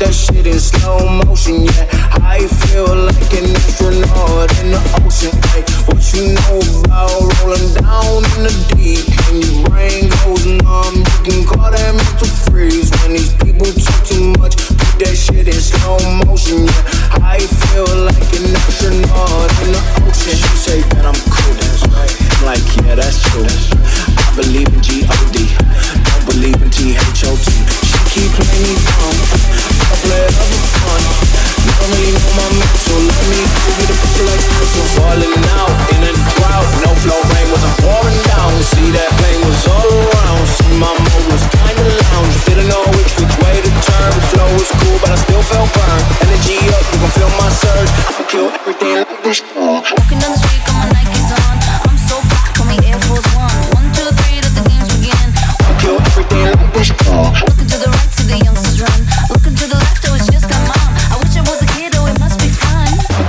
that shit in slow motion, yeah. I feel like an astronaut in the ocean. Like, what you know about rolling down in the deep? When your brain goes numb. You can call that mental freeze when these people talk too much. Put that shit in slow motion, yeah. I feel like an astronaut in the ocean. You say that I'm cool, that's right. I'm like, yeah, that's true. I believe in G O D. Don't believe in T H O T keep playing fun my so me give the like this I'm out in No flow rain was pouring down. See that pain was all around. See my mood was kinda Didn't know which way to turn. The Flow was cool but I still felt burned. Energy up, you can feel my surge. I can kill everything like this. Walking down the street, got my Nikes on. I'm so fucked, call me Air Force One. One, two, three, let the games begin. I can kill everything like this.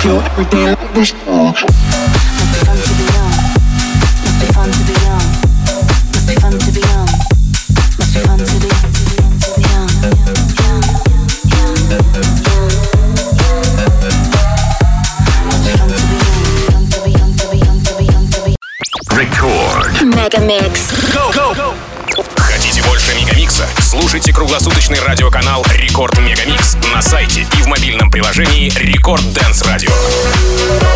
feel every day like this. Must be fun to be young. Must be fun to be young. Must be fun to be young. Must be fun to be young. Young, young, young, young. Рекорд. Мегамикс. Хотите больше Мегамикса? Слушайте круглосуточный радиоканал Рекорд Мегамикс на сайте и в мобильном приложении Рекорд Дэнс Радио.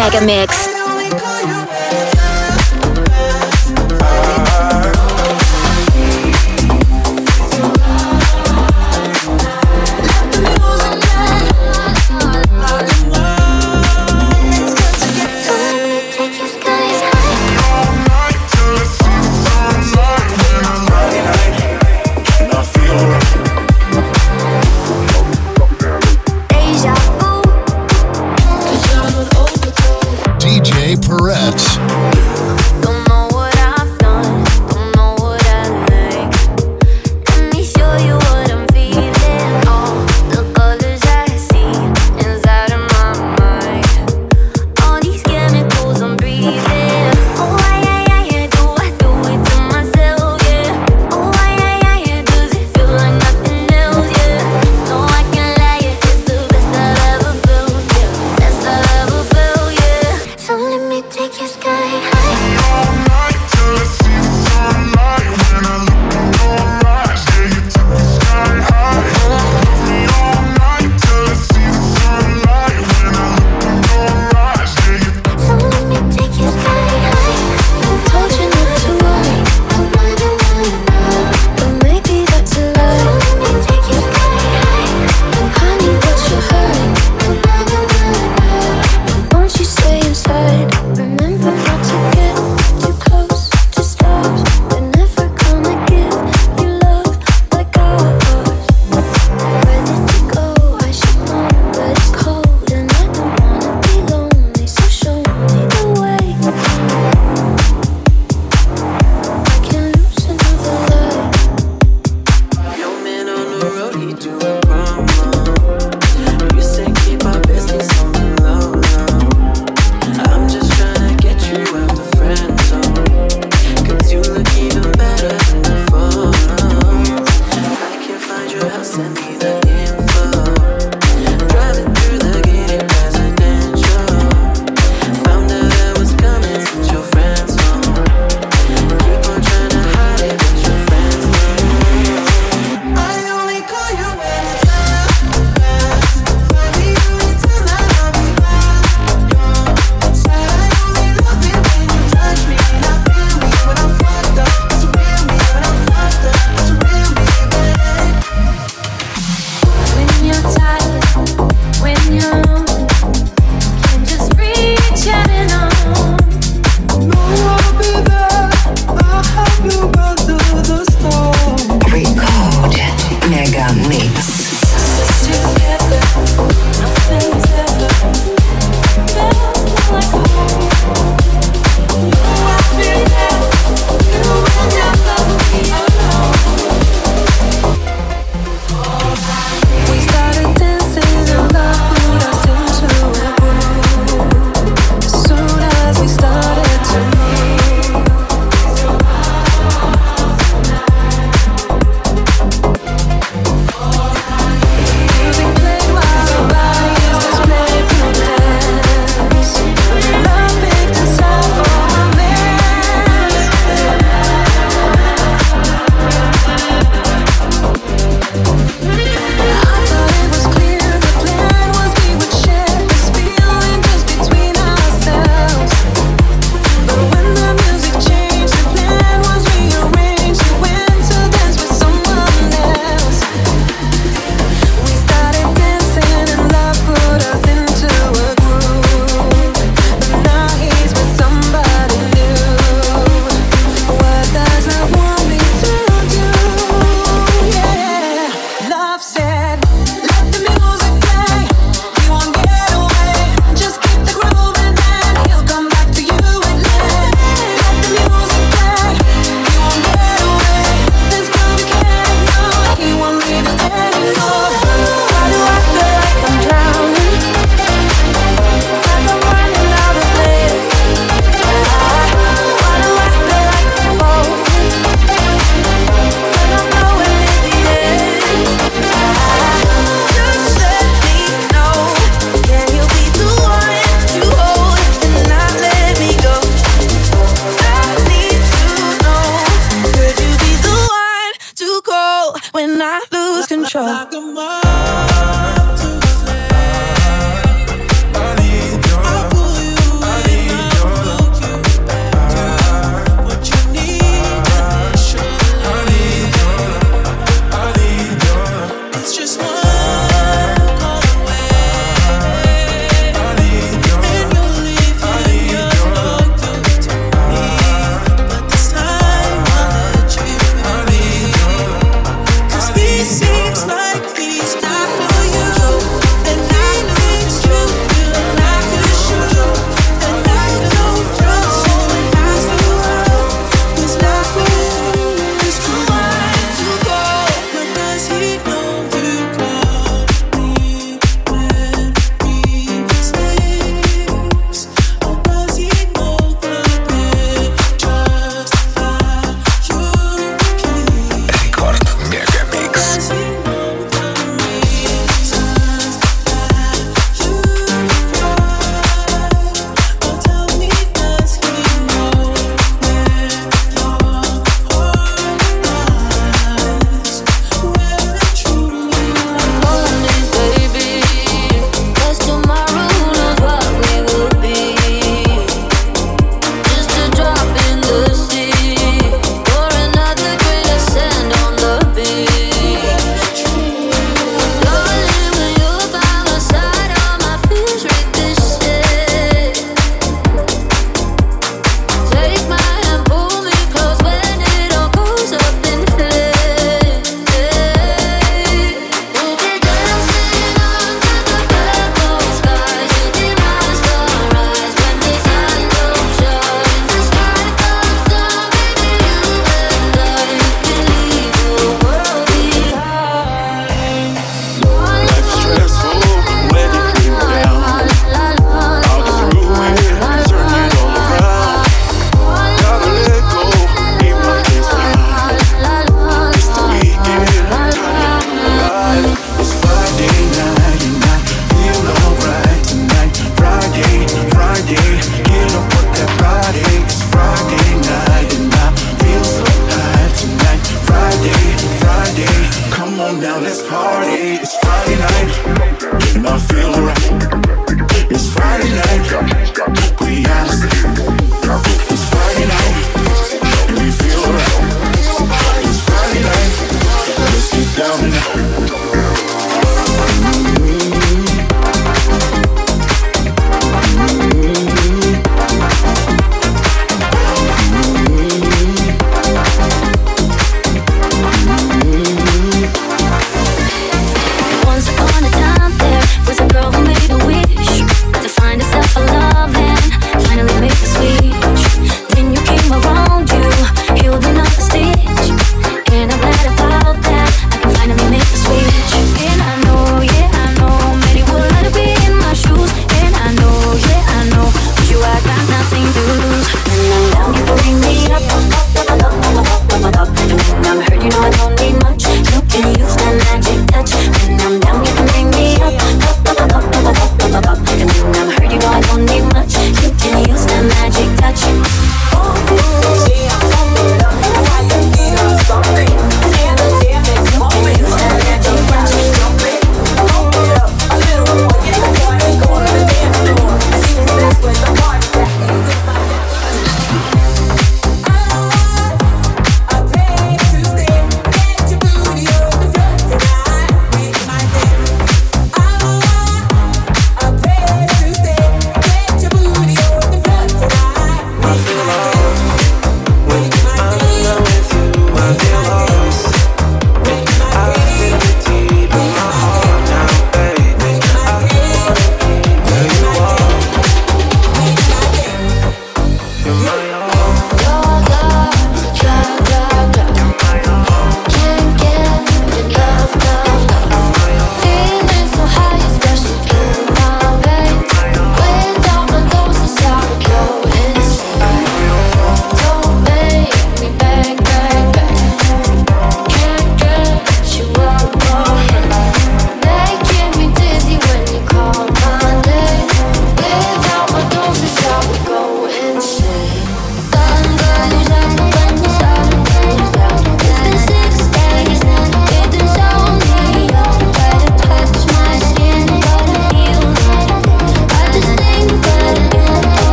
Mega Mix.